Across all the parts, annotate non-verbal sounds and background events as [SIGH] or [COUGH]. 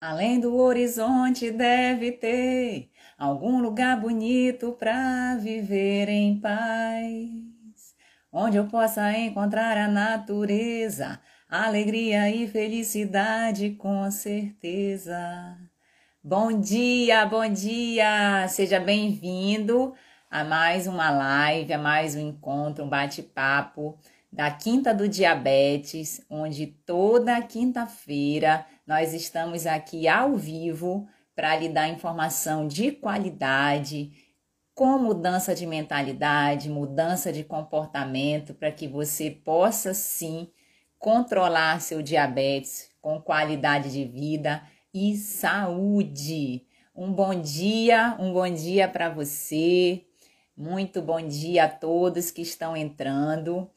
Além do horizonte deve ter algum lugar bonito para viver em paz, onde eu possa encontrar a natureza, alegria e felicidade com certeza. Bom dia, bom dia! Seja bem-vindo a mais uma live, a mais um encontro, um bate-papo da Quinta do Diabetes, onde toda quinta-feira nós estamos aqui ao vivo para lhe dar informação de qualidade, com mudança de mentalidade, mudança de comportamento, para que você possa sim controlar seu diabetes com qualidade de vida e saúde. Um bom dia, um bom dia para você. Muito bom dia a todos que estão entrando.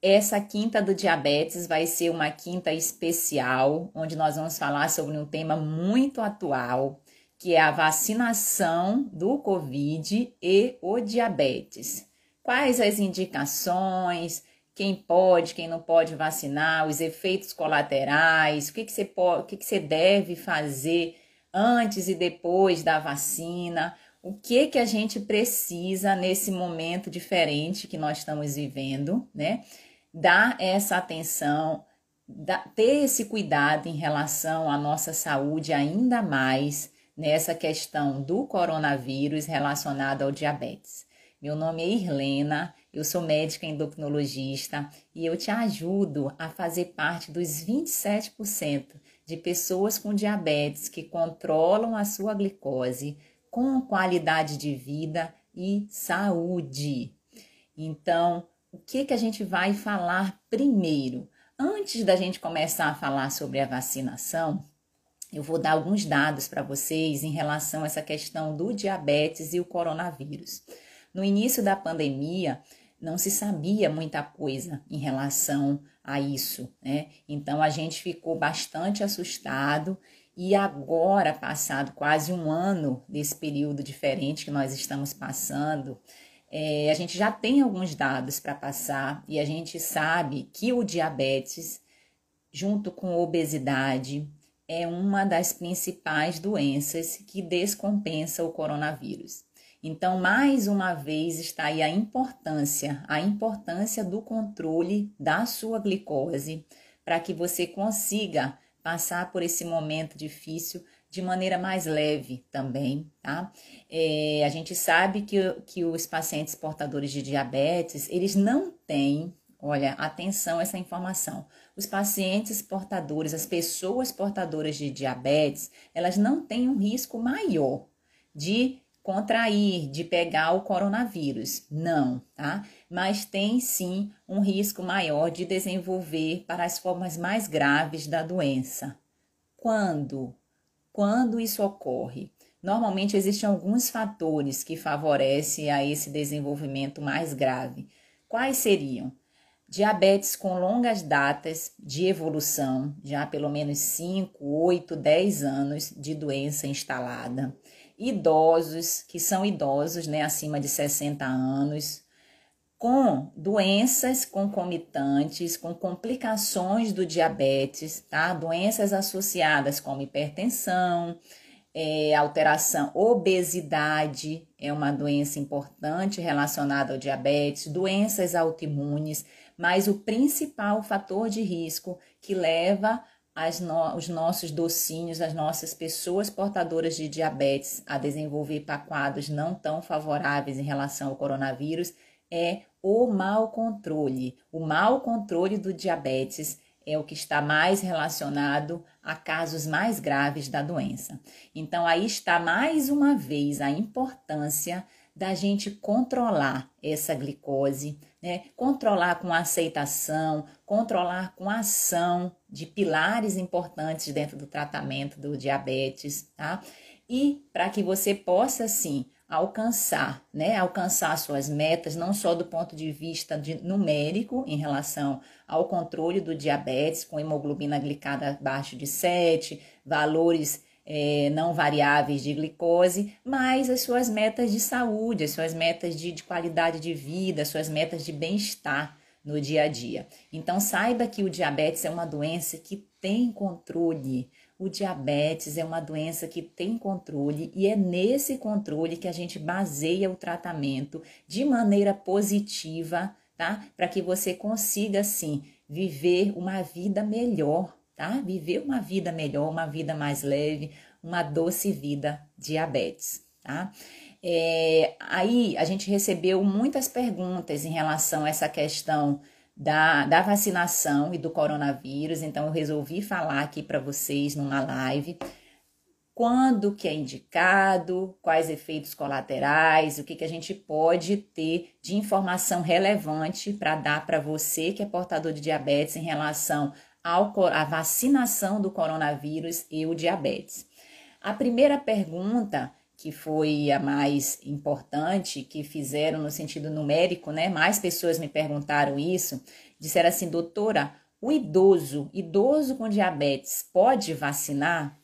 Essa quinta do diabetes vai ser uma quinta especial, onde nós vamos falar sobre um tema muito atual, que é a vacinação do Covid e o diabetes. Quais as indicações, quem pode, quem não pode vacinar, os efeitos colaterais, o que, que, você, pode, o que, que você deve fazer antes e depois da vacina, o que, que a gente precisa nesse momento diferente que nós estamos vivendo, né? Dar essa atenção, ter esse cuidado em relação à nossa saúde ainda mais nessa questão do coronavírus relacionado ao diabetes. Meu nome é Irlena, eu sou médica endocrinologista e eu te ajudo a fazer parte dos 27% de pessoas com diabetes que controlam a sua glicose com qualidade de vida e saúde. Então, o que, que a gente vai falar primeiro? Antes da gente começar a falar sobre a vacinação, eu vou dar alguns dados para vocês em relação a essa questão do diabetes e o coronavírus. No início da pandemia, não se sabia muita coisa em relação a isso, né? Então a gente ficou bastante assustado e agora, passado quase um ano desse período diferente que nós estamos passando, é, a gente já tem alguns dados para passar e a gente sabe que o diabetes, junto com obesidade, é uma das principais doenças que descompensa o coronavírus. Então, mais uma vez está aí a importância, a importância do controle da sua glicose para que você consiga passar por esse momento difícil de maneira mais leve também, tá? É, a gente sabe que, que os pacientes portadores de diabetes, eles não têm, olha, atenção a essa informação. Os pacientes portadores, as pessoas portadoras de diabetes, elas não têm um risco maior de contrair, de pegar o coronavírus. Não, tá? Mas tem sim um risco maior de desenvolver para as formas mais graves da doença. Quando? Quando isso ocorre? Normalmente existem alguns fatores que favorecem a esse desenvolvimento mais grave. Quais seriam? Diabetes com longas datas de evolução, já pelo menos 5, 8, 10 anos de doença instalada. Idosos, que são idosos, né, acima de 60 anos, com doenças concomitantes, com complicações do diabetes, tá? Doenças associadas como hipertensão, é, alteração, obesidade é uma doença importante relacionada ao diabetes, doenças autoimunes, mas o principal fator de risco que leva no, os nossos docinhos, as nossas pessoas portadoras de diabetes a desenvolver quadros não tão favoráveis em relação ao coronavírus é o mau controle. O mau controle do diabetes é o que está mais relacionado a casos mais graves da doença. Então, aí está mais uma vez a importância da gente controlar essa glicose, né? Controlar com aceitação, controlar com ação de pilares importantes dentro do tratamento do diabetes, tá? E para que você possa, sim, alcançar, né? Alcançar suas metas, não só do ponto de vista de numérico em relação ao controle do diabetes, com hemoglobina glicada abaixo de 7, valores é, não variáveis de glicose, mas as suas metas de saúde, as suas metas de, de qualidade de vida, as suas metas de bem-estar no dia a dia. Então, saiba que o diabetes é uma doença que tem controle. O diabetes é uma doença que tem controle e é nesse controle que a gente baseia o tratamento de maneira positiva, tá? Para que você consiga, sim, viver uma vida melhor, tá? Viver uma vida melhor, uma vida mais leve, uma doce vida diabetes, tá? É, aí a gente recebeu muitas perguntas em relação a essa questão da, da vacinação e do coronavírus, então eu resolvi falar aqui para vocês numa live quando que é indicado, quais efeitos colaterais, o que, que a gente pode ter de informação relevante para dar para você que é portador de diabetes em relação à vacinação do coronavírus e o diabetes. A primeira pergunta que foi a mais importante, que fizeram no sentido numérico, né? Mais pessoas me perguntaram isso, disseram assim, doutora, o idoso, idoso com diabetes, pode vacinar?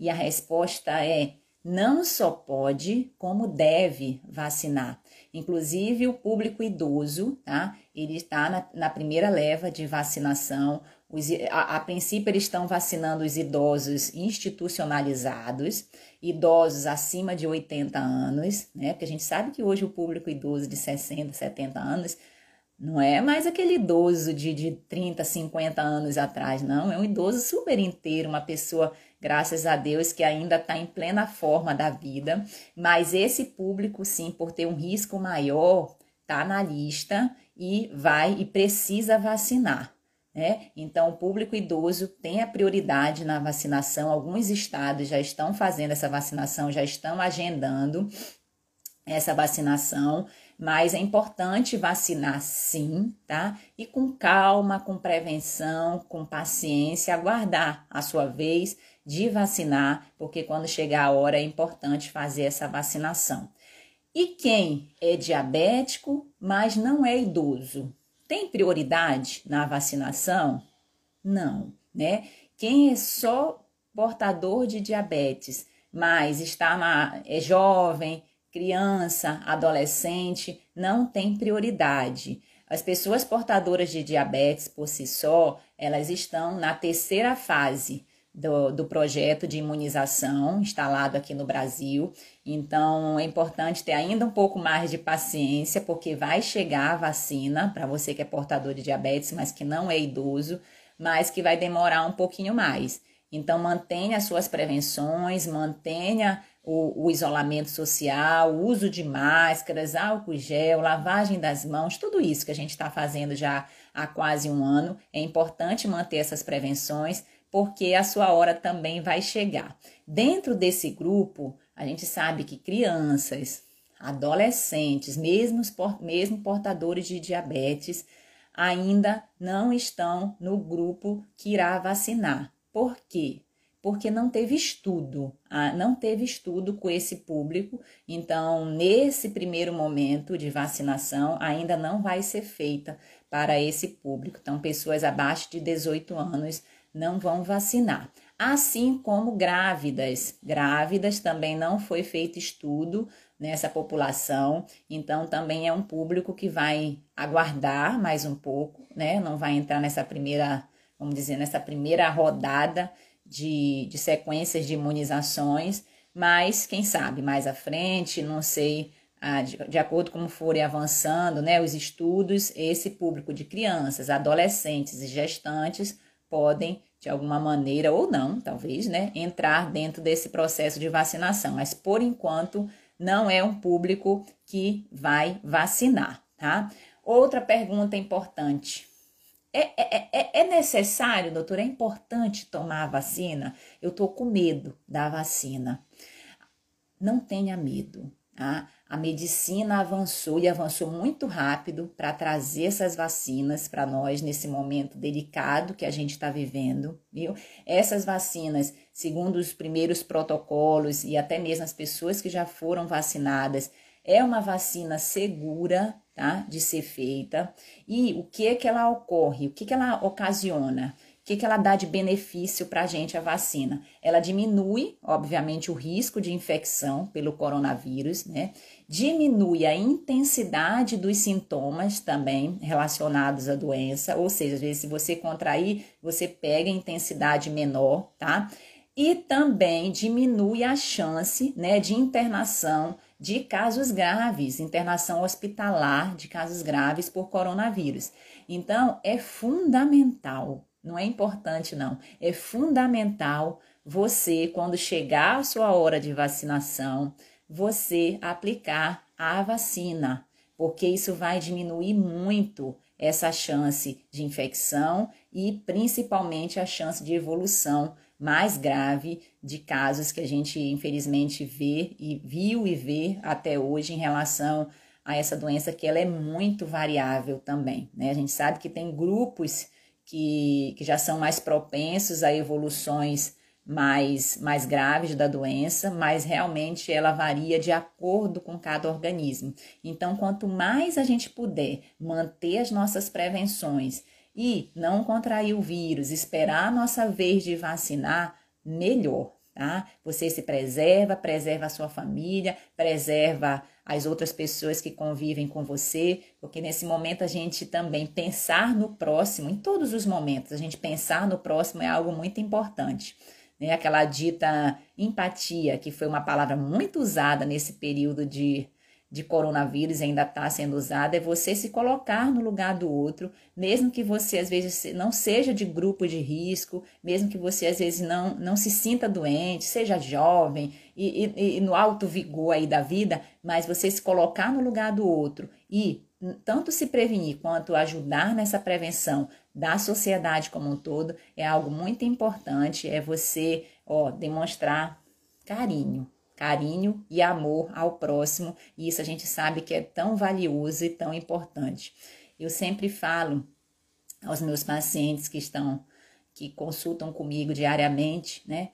E a resposta é: não só pode, como deve vacinar. Inclusive, o público idoso, tá? Ele está na, na primeira leva de vacinação. Os, a, a, princípio, eles estão vacinando os idosos institucionalizados, idosos acima de 80 anos, né? Porque a gente sabe que hoje o público idoso de 60, 70 anos não é mais aquele idoso de, de 30, 50 anos atrás, não. É um idoso super inteiro, uma pessoa, graças a Deus, que ainda está em plena forma da vida. Mas esse público, sim, por ter um risco maior, está na lista e vai e precisa vacinar. Né? Então, o público idoso tem a prioridade na vacinação. Alguns estados já estão fazendo essa vacinação, já estão agendando essa vacinação, mas é importante vacinar sim, tá? E com calma, com prevenção, com paciência, aguardar a sua vez de vacinar, porque quando chegar a hora é importante fazer essa vacinação. E quem é diabético, mas não é idoso, tem prioridade na vacinação? Não, né? Quem é só portador de diabetes, mas está na, é jovem, criança, adolescente, não tem prioridade. As pessoas portadoras de diabetes por si só, elas estão na terceira fase do, do projeto de imunização instalado aqui no Brasil. Então, é importante ter ainda um pouco mais de paciência, porque vai chegar a vacina para você que é portador de diabetes, mas que não é idoso, mas que vai demorar um pouquinho mais. Então, mantenha as suas prevenções, mantenha o, o, isolamento social, o uso de máscaras, álcool gel, lavagem das mãos, tudo isso que a gente está fazendo já há quase um ano. É importante manter essas prevenções, porque a sua hora também vai chegar. Dentro desse grupo, a gente sabe que crianças, adolescentes, mesmo, mesmo portadores de diabetes, ainda não estão no grupo que irá vacinar. Por quê? porque não teve estudo, ah, não teve estudo com esse público, então nesse primeiro momento de vacinação ainda não vai ser feita para esse público. Então, pessoas abaixo de 18 anos não vão vacinar. Assim como grávidas, grávidas também não foi feito estudo nessa população, então também é um público que vai aguardar mais um pouco, né? Não vai entrar nessa primeira, vamos dizer, nessa primeira rodada de, de sequências de imunizações, mas quem sabe mais à frente, não sei, ah, de, de, acordo com como forem avançando né, os estudos, esse público de crianças, adolescentes e gestantes podem, de alguma maneira, ou não, talvez, né, entrar dentro desse processo de vacinação, mas por enquanto não é um público que vai vacinar, tá? Outra pergunta importante. É, é, é, é, necessário, doutor, é importante tomar a vacina? Eu tô com medo da vacina. Não tenha medo. Tá? A medicina avançou e avançou muito rápido para trazer essas vacinas para nós nesse momento delicado que a gente está vivendo, viu? Essas vacinas, segundo os primeiros protocolos e até mesmo as pessoas que já foram vacinadas, é uma vacina segura, tá? De ser feita. E o que é que ela ocorre? O que, que ela ocasiona? Que, que ela dá de benefício para a gente a vacina? Ela diminui, obviamente, o risco de infecção pelo coronavírus, né? Diminui a intensidade dos sintomas também relacionados à doença, ou seja, às vezes, se você contrair, você pega intensidade menor, tá? e também diminui a chance né, de internação de casos graves, internação hospitalar de casos graves por coronavírus. Então, é fundamental, não é importante não, é fundamental você, quando chegar a sua hora de vacinação, você aplicar a vacina, porque isso vai diminuir muito essa chance de infecção e principalmente a chance de evolução mais grave de casos que a gente infelizmente vê e viu e vê até hoje em relação a essa doença que ela é muito variável também, né? A gente sabe que tem grupos que, que já são mais propensos a evoluções mais, mais graves da doença, mas realmente ela varia de acordo com cada organismo. Então, quanto mais a gente puder manter as nossas prevenções e não contrair o vírus, esperar a nossa vez de vacinar, melhor, tá? Você se preserva, preserva a sua família, preserva as outras pessoas que convivem com você, porque nesse momento a gente também pensar no próximo, em todos os momentos, a gente pensar no próximo é algo muito importante. Né? Aquela dita empatia, que foi uma palavra muito usada nesse período de de coronavírus ainda está sendo usada é você se colocar no lugar do outro, mesmo que você às vezes não seja de grupo de risco, mesmo que você às vezes não, não se sinta doente, seja jovem e, e, e no alto vigor aí da vida, mas você se colocar no lugar do outro e tanto se prevenir quanto ajudar nessa prevenção da sociedade como um todo é algo muito importante, é você ó, demonstrar carinho, carinho e amor ao próximo, e isso a gente sabe que é tão valioso e tão importante. Eu sempre falo aos meus pacientes que estão que consultam comigo diariamente, né,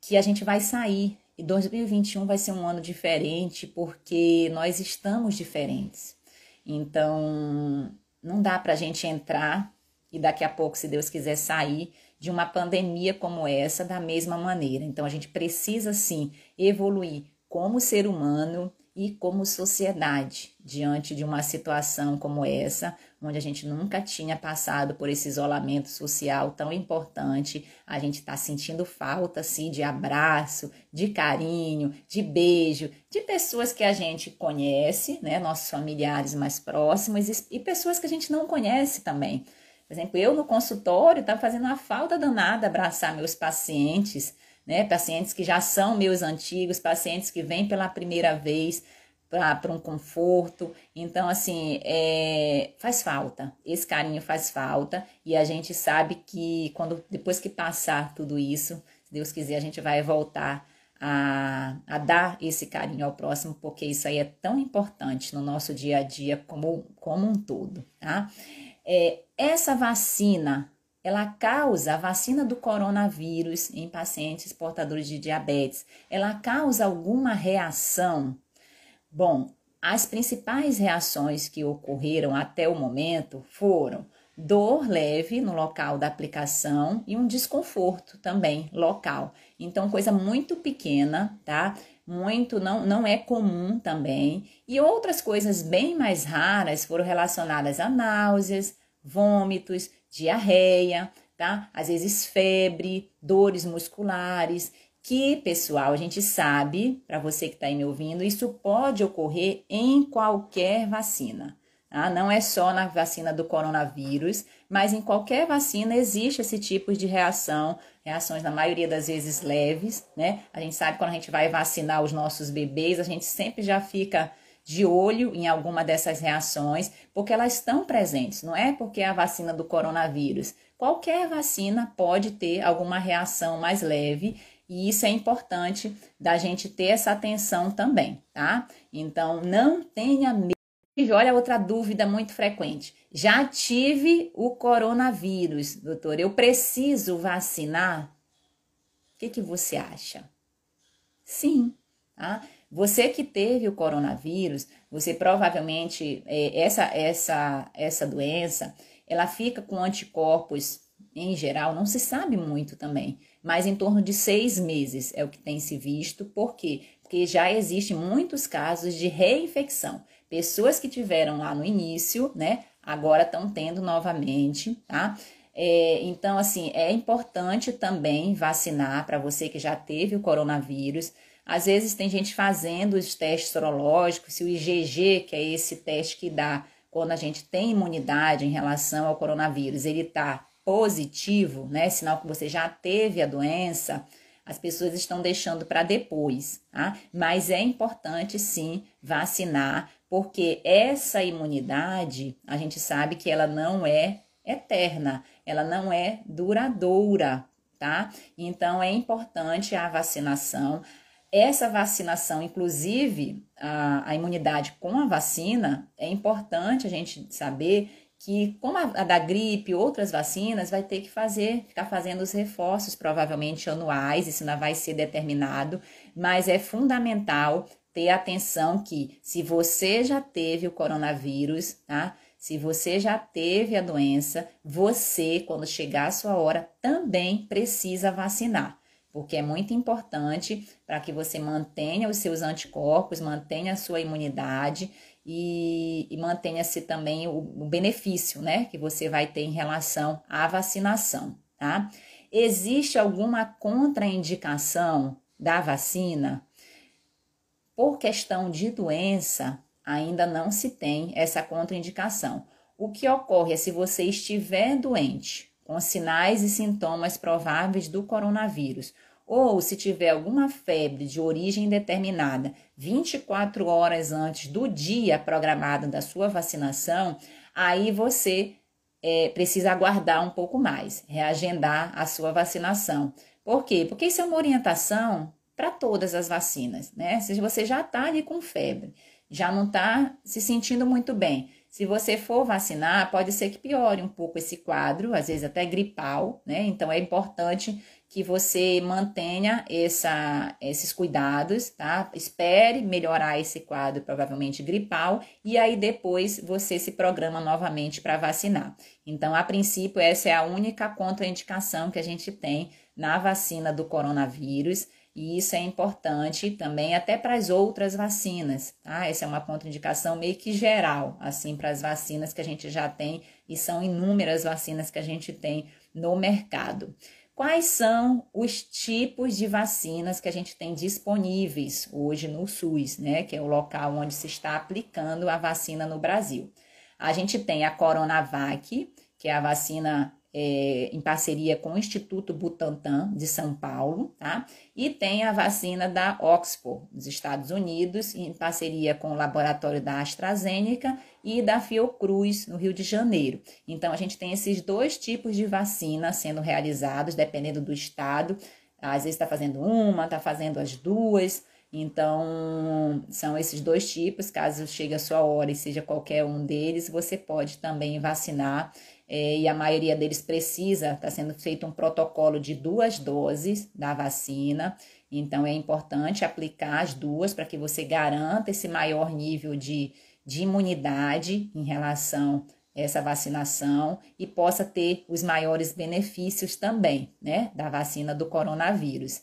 que a gente vai sair e 2021 vai ser um ano diferente porque nós estamos diferentes. Então, não dá para a gente entrar e daqui a pouco, se Deus quiser, sair de uma pandemia como essa da mesma maneira. Então, a gente precisa sim evoluir como ser humano e como sociedade diante de uma situação como essa, onde a gente nunca tinha passado por esse isolamento social tão importante. A gente está sentindo falta, assim, de abraço, de carinho, de beijo, de pessoas que a gente conhece, né, nossos familiares mais próximos e pessoas que a gente não conhece também. Por exemplo, eu no consultório estava fazendo uma falta danada abraçar meus pacientes, né? Pacientes que já são meus antigos, pacientes que vêm pela primeira vez para um conforto. Então, assim, é, faz falta. Esse carinho faz falta. E a gente sabe que quando depois que passar tudo isso, se Deus quiser, a gente vai voltar a, a dar esse carinho ao próximo, porque isso aí é tão importante no nosso dia a dia como, como um todo, tá? É, essa vacina, ela causa, a vacina do coronavírus em pacientes portadores de diabetes, ela causa alguma reação? Bom, as principais reações que ocorreram até o momento foram dor leve no local da aplicação e um desconforto também local. Então, coisa muito pequena, tá? Muito não, não é comum também. E outras coisas bem mais raras foram relacionadas a náuseas, vômitos, diarreia, tá? Às vezes febre, dores musculares, que, pessoal, a gente sabe, para você que está aí me ouvindo, isso pode ocorrer em qualquer vacina. Tá? Não é só na vacina do coronavírus, mas em qualquer vacina existe esse tipo de reação, reações na maioria das vezes leves, né? A gente sabe quando a gente vai vacinar os nossos bebês, a gente sempre já fica de olho em alguma dessas reações, porque elas estão presentes, não é porque é a vacina do coronavírus. Qualquer vacina pode ter alguma reação mais leve e isso é importante da gente ter essa atenção também, tá? Então, não tenha medo. Olha outra dúvida muito frequente. Já tive o coronavírus, doutor. Eu preciso vacinar? O que, que você acha? Sim, tá? Você que teve o coronavírus, você provavelmente é, essa essa essa doença, ela fica com anticorpos em geral, não se sabe muito também, mas em torno de seis meses é o que tem se visto. Por quê? Porque já existem muitos casos de reinfecção. Pessoas que tiveram lá no início, né, agora estão tendo novamente, tá? É, então, assim, é importante também vacinar para você que já teve o coronavírus. Às vezes tem gente fazendo os testes sorológicos, se o IgG, que é esse teste que dá quando a gente tem imunidade em relação ao coronavírus, ele está positivo, né? Sinal que você já teve a doença, as pessoas estão deixando para depois, tá? Mas é importante sim vacinar, porque essa imunidade, a gente sabe que ela não é eterna, ela não é duradoura, tá? Então é importante a vacinação. Essa vacinação, inclusive a, a imunidade com a vacina, é importante a gente saber que, como a, a, da gripe, outras vacinas, vai ter que fazer, ficar fazendo os reforços, provavelmente anuais, isso ainda vai ser determinado, mas é fundamental ter atenção que se você já teve o coronavírus, tá? Se você já teve a doença, você, quando chegar a sua hora, também precisa vacinar, porque é muito importante para que você mantenha os seus anticorpos, mantenha a sua imunidade e, e mantenha-se também o, o benefício, né, que você vai ter em relação à vacinação, tá? Existe alguma contraindicação da vacina? Por questão de doença, ainda não se tem essa contraindicação. O que ocorre é se você estiver doente, com sinais e sintomas prováveis do coronavírus, ou se tiver alguma febre de origem determinada 24 horas antes do dia programado da sua vacinação, aí você é, precisa aguardar um pouco mais, reagendar a sua vacinação. Por quê? Porque isso é uma orientação para todas as vacinas, né? Se você já está ali com febre, já não está se sentindo muito bem, se você for vacinar, pode ser que piore um pouco esse quadro, às vezes até gripal, né? Então é importante que você mantenha essa, esses cuidados, tá? Espere melhorar esse quadro, provavelmente gripal, e aí depois você se programa novamente para vacinar. Então, a princípio, essa é a única contraindicação que a gente tem na vacina do coronavírus. E isso é importante também até para as outras vacinas, tá? Essa é uma contraindicação meio que geral, assim, para as vacinas que a gente já tem, e são inúmeras vacinas que a gente tem no mercado. Quais são os tipos de vacinas que a gente tem disponíveis hoje no SUS, né? Que é o local onde se está aplicando a vacina no Brasil. A gente tem a Coronavac, que é a vacina é, em parceria com o Instituto Butantan de São Paulo, tá? E tem a vacina da Oxford, dos Estados Unidos, em parceria com o laboratório da AstraZeneca e da Fiocruz, no Rio de Janeiro. Então, a gente tem esses dois tipos de vacina sendo realizados, dependendo do estado. Às vezes está fazendo uma, está fazendo as duas. Então, são esses dois tipos. Caso chegue a sua hora e seja qualquer um deles, você pode também vacinar é, e a maioria deles precisa, está sendo feito um protocolo de duas doses da vacina, então é importante aplicar as duas para que você garanta esse maior nível de, de imunidade em relação a essa vacinação e possa ter os maiores benefícios também, né, da vacina do coronavírus.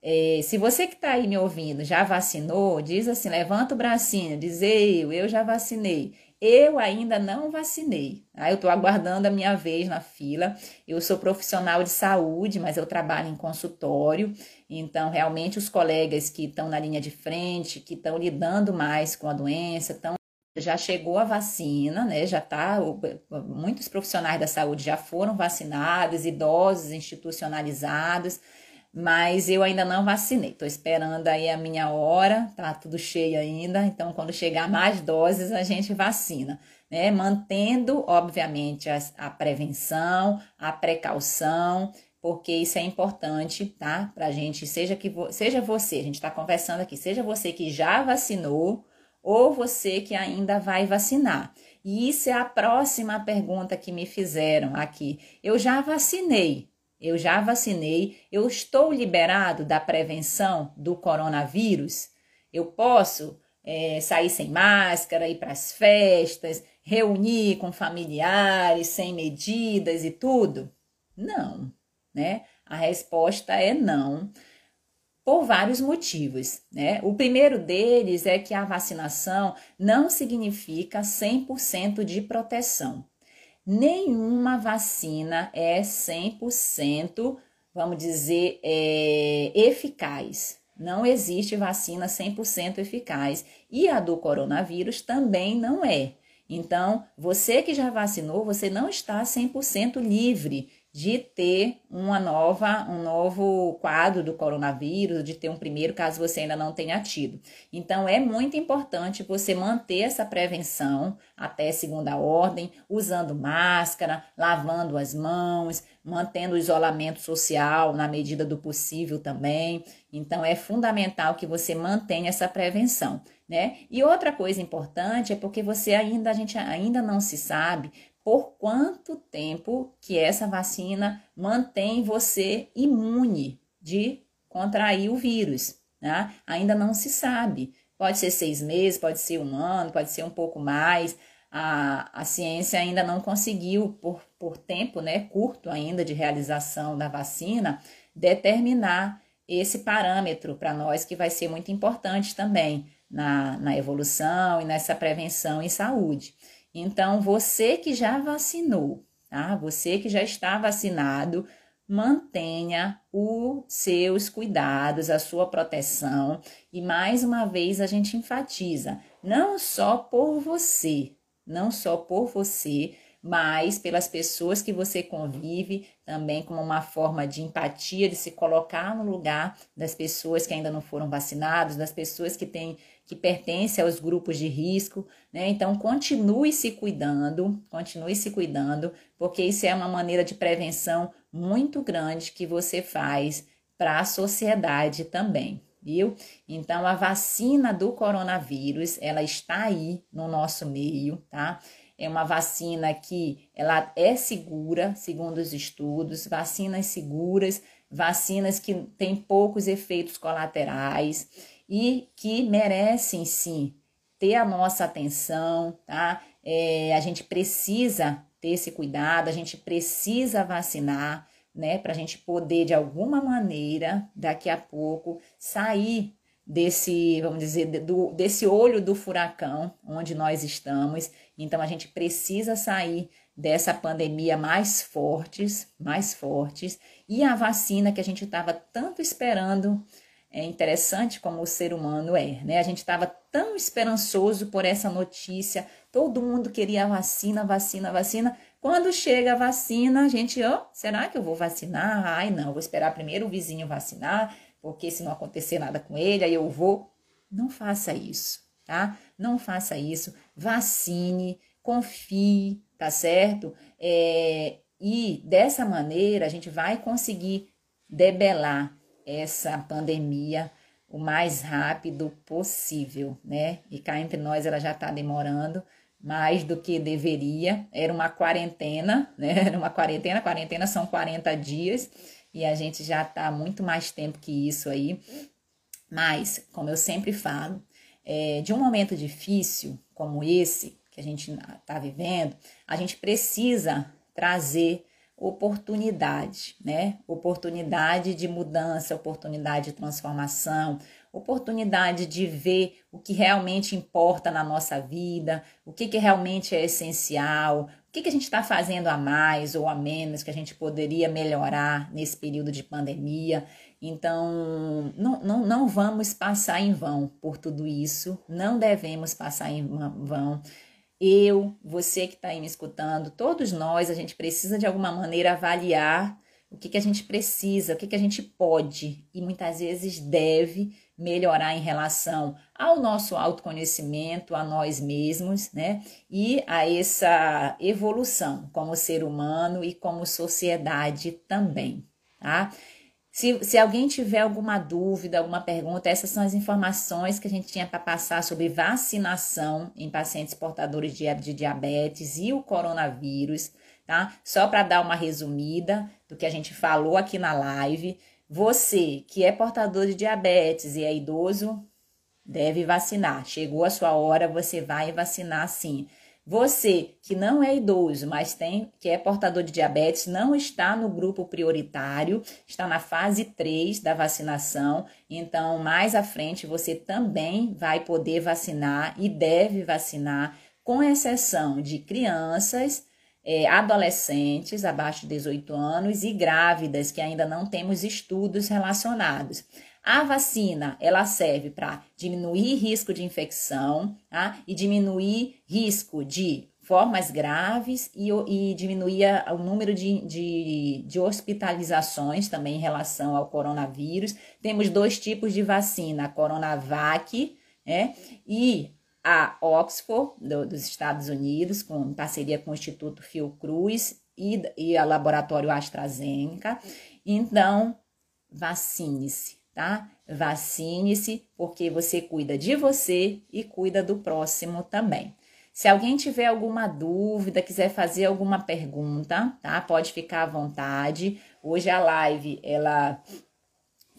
É, se você que está aí me ouvindo já vacinou, diz assim, levanta o bracinho, diz eu, eu já vacinei. Eu ainda não vacinei. Tá? Eu estou aguardando a minha vez na fila. Eu sou profissional de saúde, mas eu trabalho em consultório. Então, realmente, os colegas que estão na linha de frente, que estão lidando mais com a doença, estão já chegou a vacina, né? Já tá, muitos profissionais da saúde já foram vacinados, idosos institucionalizados mas eu ainda não vacinei. Estou esperando aí a minha hora, tá tudo cheio ainda. Então, quando chegar mais doses, a gente vacina, né? Mantendo, obviamente, a, a prevenção, a precaução, porque isso é importante, tá? Pra gente, seja que seja você, a gente está conversando aqui, seja você que já vacinou ou você que ainda vai vacinar. E isso é a próxima pergunta que me fizeram aqui. Eu já vacinei, eu já vacinei, eu estou liberado da prevenção do coronavírus, eu posso é, sair sem máscara, ir para as festas, reunir com familiares sem medidas e tudo? Não, né? A resposta é não, por vários motivos, né? O primeiro deles é que a vacinação não significa 100% de proteção. Nenhuma vacina é 100%, vamos dizer, é, eficaz. Não existe vacina 100% eficaz. E a do coronavírus também não é. Então, você que já vacinou, você não está 100% livre de ter uma nova, um novo quadro do coronavírus, de ter um primeiro, caso você ainda não tenha tido. Então, é muito importante você manter essa prevenção até segunda ordem, usando máscara, lavando as mãos, mantendo o isolamento social na medida do possível também. Então, é fundamental que você mantenha essa prevenção, né? E outra coisa importante é porque você ainda, a gente ainda não se sabe por quanto tempo que essa vacina mantém você imune de contrair o vírus. Né? Ainda não se sabe. Pode ser seis meses, pode ser um ano, pode ser um pouco mais. A, a ciência ainda não conseguiu, por, por tempo né, curto ainda de realização da vacina, determinar esse parâmetro para nós que vai ser muito importante também na, na evolução e nessa prevenção em saúde. Então, você que já vacinou, tá? Você que já está vacinado, mantenha os seus cuidados, a sua proteção. E mais uma vez a gente enfatiza, não só por você, não só por você, mas pelas pessoas que você convive, também como uma forma de empatia, de se colocar no lugar das pessoas que ainda não foram vacinadas, das pessoas que têm que pertencem aos grupos de risco, né? Então continue se cuidando, continue se cuidando, porque isso é uma maneira de prevenção muito grande que você faz para a sociedade também viu? Então a vacina do coronavírus, ela está aí no nosso meio, tá? É uma vacina que ela é segura, segundo os estudos, vacinas seguras, vacinas que têm poucos efeitos colaterais e que merecem sim ter a nossa atenção, tá? É, a gente precisa ter esse cuidado, a gente precisa vacinar, né? Para a gente poder, de alguma maneira, daqui a pouco, sair desse, vamos dizer, do, desse olho do furacão onde nós estamos. Então a gente precisa sair dessa pandemia mais fortes, mais fortes, e a vacina que a gente estava tanto esperando. É interessante como o ser humano é, né? A gente estava tão esperançoso por essa notícia, todo mundo queria vacina, vacina, vacina. Quando chega a vacina, a gente, ó, oh, será que eu vou vacinar? Ai, não, vou esperar primeiro o vizinho vacinar, porque se não acontecer nada com ele, aí eu vou. Não faça isso, tá? Não faça isso. Vacine, confie, tá certo? É, e dessa maneira a gente vai conseguir debelar essa pandemia o mais rápido possível, né? E cá entre nós ela já está demorando mais do que deveria. Era uma quarentena, [LAUGHS] né? Era uma quarentena, quarentena são 40 dias e a gente já está muito mais tempo que isso aí. Mas, como eu sempre falo, é, de um momento difícil como esse que a gente está vivendo, a gente precisa trazer oportunidade, né? Oportunidade de mudança, oportunidade de transformação, oportunidade de ver o que realmente importa na nossa vida, o que, que realmente é essencial, o que, que a gente está fazendo a mais ou a menos que a gente poderia melhorar nesse período de pandemia. Então, não, não, não vamos passar em vão por tudo isso, não devemos passar em vão. Eu, você que está aí me escutando, todos nós, a gente precisa de alguma maneira avaliar o que, que a gente precisa, o que, que a gente pode e muitas vezes deve melhorar em relação ao nosso autoconhecimento, a nós mesmos, né? E a essa evolução como ser humano e como sociedade também, tá? Se, se alguém tiver alguma dúvida, alguma pergunta, essas são as informações que a gente tinha para passar sobre vacinação em pacientes portadores de, de diabetes e o coronavírus, tá? Só para dar uma resumida do que a gente falou aqui na live. Você que é portador de diabetes e é idoso, deve vacinar. Chegou a sua hora, você vai vacinar sim. Você que não é idoso, mas tem que é portador de diabetes, não está no grupo prioritário, está na fase 3 da vacinação. Então, mais à frente você também vai poder vacinar e deve vacinar, com exceção de crianças, é, adolescentes abaixo de 18 anos e grávidas, que ainda não temos estudos relacionados. A vacina, ela serve para diminuir risco de infecção tá? e diminuir risco de formas graves e, e diminuir o número de, de, de, hospitalizações também em relação ao coronavírus. Temos dois tipos de vacina, a Coronavac né, e a Oxford, do, dos Estados Unidos, com parceria com o Instituto Fiocruz e, e a Laboratório AstraZeneca. Então, vacine-se, tá? Vacine-se, porque você cuida de você e cuida do próximo também. Se alguém tiver alguma dúvida, quiser fazer alguma pergunta, tá? Pode ficar à vontade. Hoje a live ela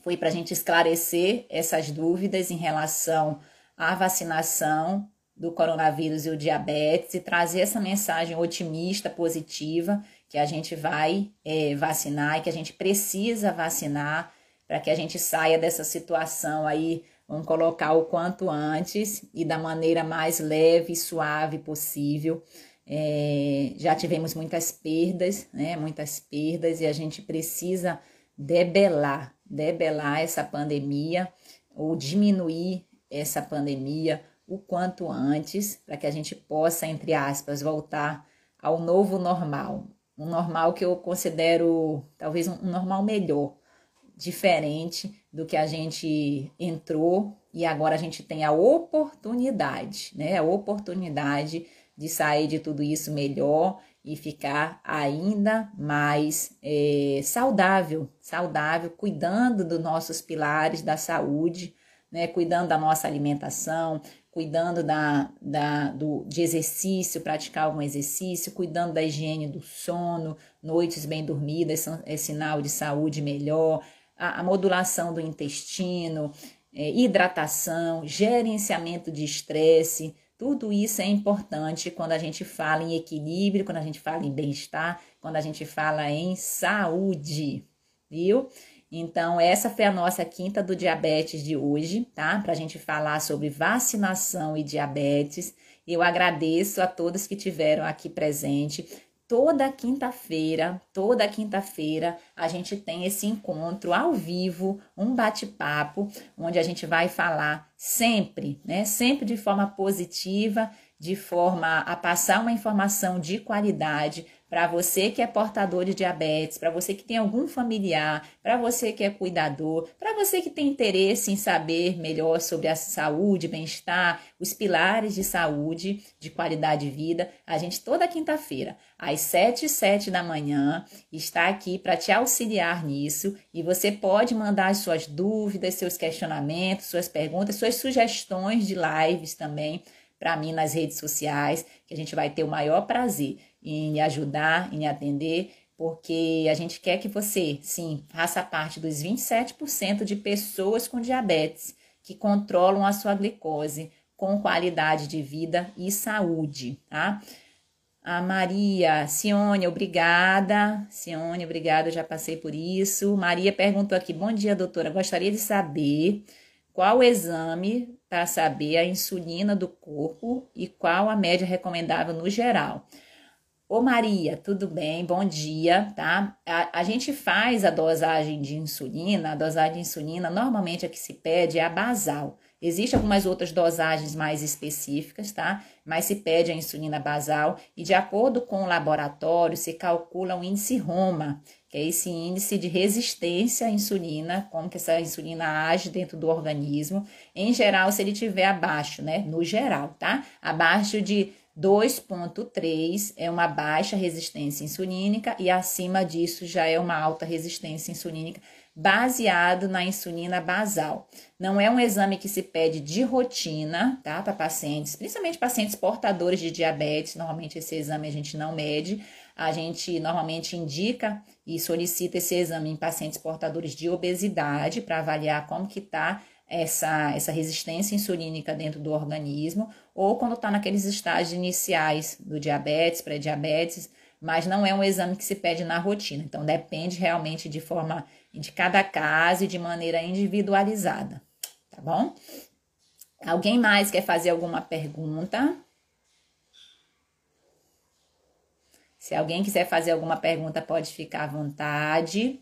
foi para a gente esclarecer essas dúvidas em relação à vacinação do coronavírus e o diabetes e trazer essa mensagem otimista, positiva, que a gente vai é, vacinar e que a gente precisa vacinar para que a gente saia dessa situação aí Vamos colocar o quanto antes e da maneira mais leve e suave possível. É, já tivemos muitas perdas, né? Muitas perdas e a gente precisa debelar, debelar essa pandemia ou diminuir essa pandemia o quanto antes, para que a gente possa, entre aspas, voltar ao novo normal. Um normal que eu considero talvez um normal melhor, diferente do que a gente entrou e agora a gente tem a oportunidade, né? A oportunidade de sair de tudo isso melhor e ficar ainda mais é, saudável, saudável, cuidando dos nossos pilares da saúde, né? Cuidando da nossa alimentação, cuidando da, da, do, de exercício, praticar algum exercício, cuidando da higiene do sono, noites bem dormidas é sinal de saúde melhor, a, a modulação do intestino, é, hidratação, gerenciamento de estresse, tudo isso é importante quando a gente fala em equilíbrio, quando a gente fala em bem-estar, quando a gente fala em saúde, viu? Então, essa foi a nossa quinta do diabetes de hoje, tá? Para a gente falar sobre vacinação e diabetes. Eu agradeço a todos que tiveram aqui presente toda quinta-feira, toda quinta-feira a gente tem esse encontro ao vivo, um bate-papo, onde a gente vai falar sempre, né? Sempre de forma positiva, de forma a passar uma informação de qualidade para você que é portador de diabetes, para você que tem algum familiar, para você que é cuidador, para você que tem interesse em saber melhor sobre a saúde, bem-estar, os pilares de saúde, de qualidade de vida, a gente toda quinta-feira, às 7 e 7 da manhã, está aqui para te auxiliar nisso. E você pode mandar as suas dúvidas, seus questionamentos, suas perguntas, suas sugestões de lives também para mim nas redes sociais, que a gente vai ter o maior prazer em ajudar, em atender, porque a gente quer que você, sim, faça parte dos 27% de pessoas com diabetes que controlam a sua glicose com qualidade de vida e saúde, tá? A Maria, Sione, obrigada. Sione, obrigada, já passei por isso. Maria perguntou aqui: Bom dia, doutora. Gostaria de saber qual exame para saber a insulina do corpo e qual a média recomendável no geral. Ô Maria, tudo bem? Bom dia, tá? A, a, gente faz a dosagem de insulina, a dosagem de insulina, normalmente a que se pede é a basal. Existem algumas outras dosagens mais específicas, tá? Mas se pede a insulina basal e de acordo com o laboratório se calcula o índice Roma, que é esse índice de resistência à insulina, como que essa insulina age dentro do organismo. Em geral, se ele tiver abaixo, né? No geral, tá? Abaixo de 2.3 é uma baixa resistência insulínica e acima disso já é uma alta resistência insulínica, baseado na insulina basal. Não é um exame que se pede de rotina, tá? Para pacientes, principalmente pacientes portadores de diabetes, normalmente esse exame a gente não mede. A gente normalmente indica e solicita esse exame em pacientes portadores de obesidade para avaliar como que está essa, essa resistência insulínica dentro do organismo, ou quando está naqueles estágios iniciais do diabetes, pré-diabetes, mas não é um exame que se pede na rotina. Então, depende realmente de forma de cada caso e de maneira individualizada, tá bom? Alguém mais quer fazer alguma pergunta? Se alguém quiser fazer alguma pergunta, pode ficar à vontade.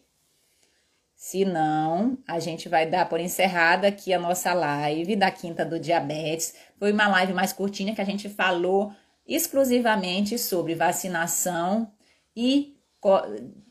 Se não, a gente vai dar por encerrada aqui a nossa live da Quinta do Diabetes. Foi uma live mais curtinha que a gente falou exclusivamente sobre vacinação e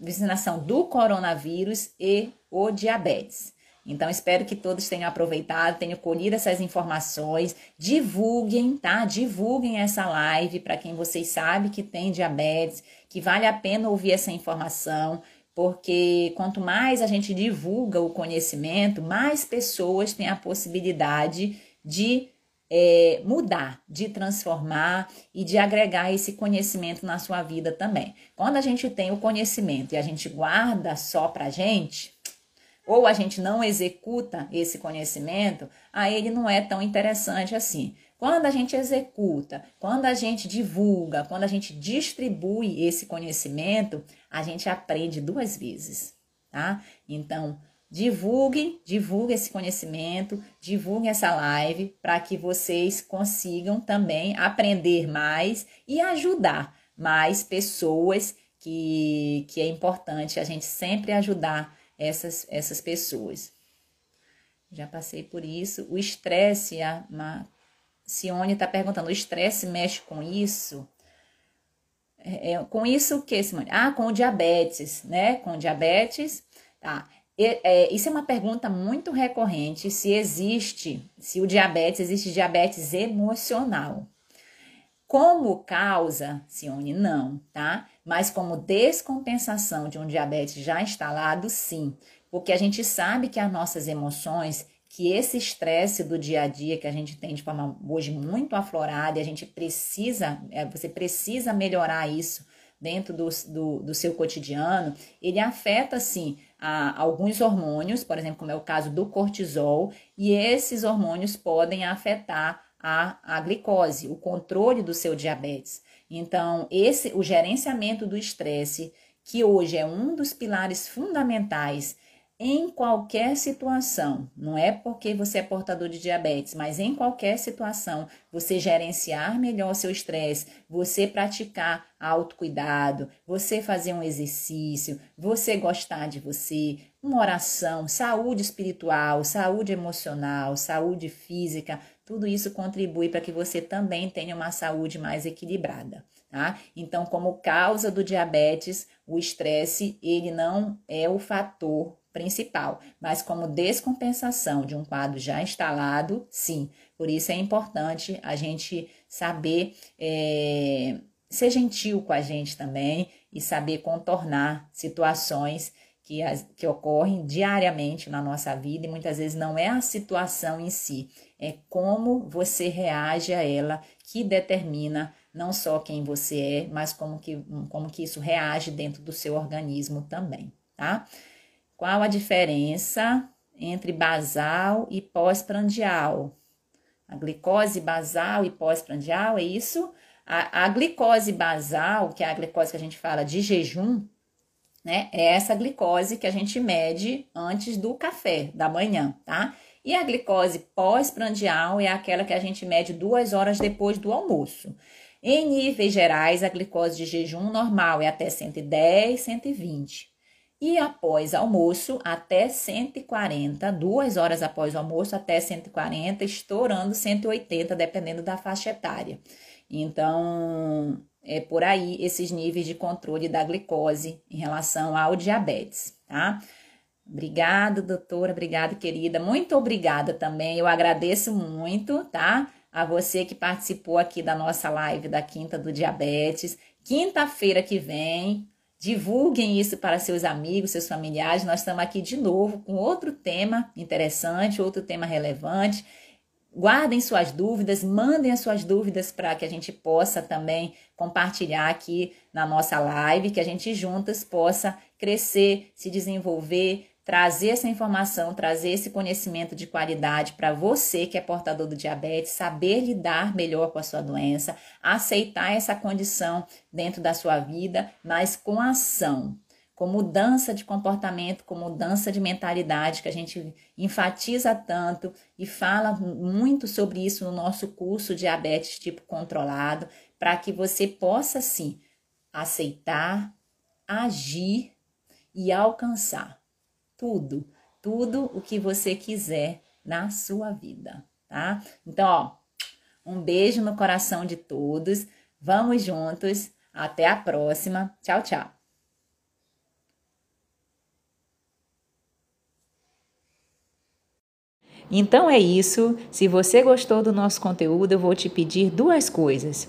vacinação do coronavírus e o diabetes. Então, espero que todos tenham aproveitado, tenham colhido essas informações. Divulguem, tá? Divulguem essa live para quem vocês sabem que tem diabetes, que vale a pena ouvir essa informação, porque quanto mais a gente divulga o conhecimento, mais pessoas têm a possibilidade de é, mudar, de transformar e de agregar esse conhecimento na sua vida também. Quando a gente tem o conhecimento e a gente guarda só para gente, ou a gente não executa esse conhecimento, aí ele não é tão interessante assim. Quando a gente executa, quando a gente divulga, quando a gente distribui esse conhecimento, a gente aprende duas vezes, tá? Então, divulguem, divulguem esse conhecimento, divulguem essa live para que vocês consigam também aprender mais e ajudar mais pessoas que, que é importante a gente sempre ajudar essas, essas pessoas. Já passei por isso. O estresse, a Cione está perguntando, o estresse mexe com isso? É, é, com isso o que, Simone? Ah, com diabetes, né? Com diabetes, tá. É, isso é uma pergunta muito recorrente, se existe, se o diabetes, existe diabetes emocional. Como causa, Cione, não, tá? Mas como descompensação de um diabetes já instalado, sim. Porque a gente sabe que as nossas emoções, que esse estresse do dia a dia que a gente tem de forma hoje muito aflorada e a gente precisa, é, você precisa melhorar isso dentro do, do, do seu cotidiano, ele afeta, sim, a, alguns hormônios, por exemplo, como é o caso do cortisol, e esses hormônios podem afetar a, a glicose, o controle do seu diabetes. Então, esse o gerenciamento do estresse, que hoje é um dos pilares fundamentais em qualquer situação, não é porque você é portador de diabetes, mas em qualquer situação, você gerenciar melhor seu estresse, você praticar autocuidado, você fazer um exercício, você gostar de você, uma oração, saúde espiritual, saúde emocional, saúde física, tudo isso contribui para que você também tenha uma saúde mais equilibrada, tá? Então, como causa do diabetes, o estresse, ele não é o fator principal, mas como descompensação de um quadro já instalado, sim. Por isso é importante a gente saber é, ser gentil com a gente também e saber contornar situações que, as, que ocorrem diariamente na nossa vida e muitas vezes não é a situação em si, é como você reage a ela que determina não só quem você é, mas como que, como que isso reage dentro do seu organismo também, tá? Qual a diferença entre basal e pós-prandial? A glicose basal e pós-prandial é isso? A, a glicose basal, que é a glicose que a gente fala de jejum, né? É essa glicose que a gente mede antes do café da manhã, tá? E a glicose pós-prandial é aquela que a gente mede duas horas depois do almoço. Em níveis gerais, a glicose de jejum normal é até 110, 120. E após almoço, até 140, duas horas após o almoço, até 140, estourando 180, dependendo da faixa etária. Então, é por aí esses níveis de controle da glicose em relação ao diabetes, tá? Obrigada, doutora, obrigada, querida. Muito obrigada também. Eu agradeço muito, tá? A você que participou aqui da nossa live da Quinta do Diabetes. Quinta-feira que vem, divulguem isso para seus amigos, seus familiares. Nós estamos aqui de novo com outro tema interessante, outro tema relevante. Guardem suas dúvidas, mandem as suas dúvidas para que a gente possa também compartilhar aqui na nossa live, que a gente juntas possa crescer, se desenvolver, trazer essa informação, trazer esse conhecimento de qualidade para você que é portador do diabetes, saber lidar melhor com a sua doença, aceitar essa condição dentro da sua vida, mas com ação, com mudança de comportamento, com mudança de mentalidade, que a gente enfatiza tanto e fala muito sobre isso no nosso curso Diabetes Tipo Controlado, para que você possa sim aceitar, agir e alcançar tudo, tudo o que você quiser na sua vida, tá? Então, ó, um beijo no coração de todos. Vamos juntos. Até a próxima. Tchau, tchau. Então é isso. Se você gostou do nosso conteúdo, eu vou te pedir duas coisas.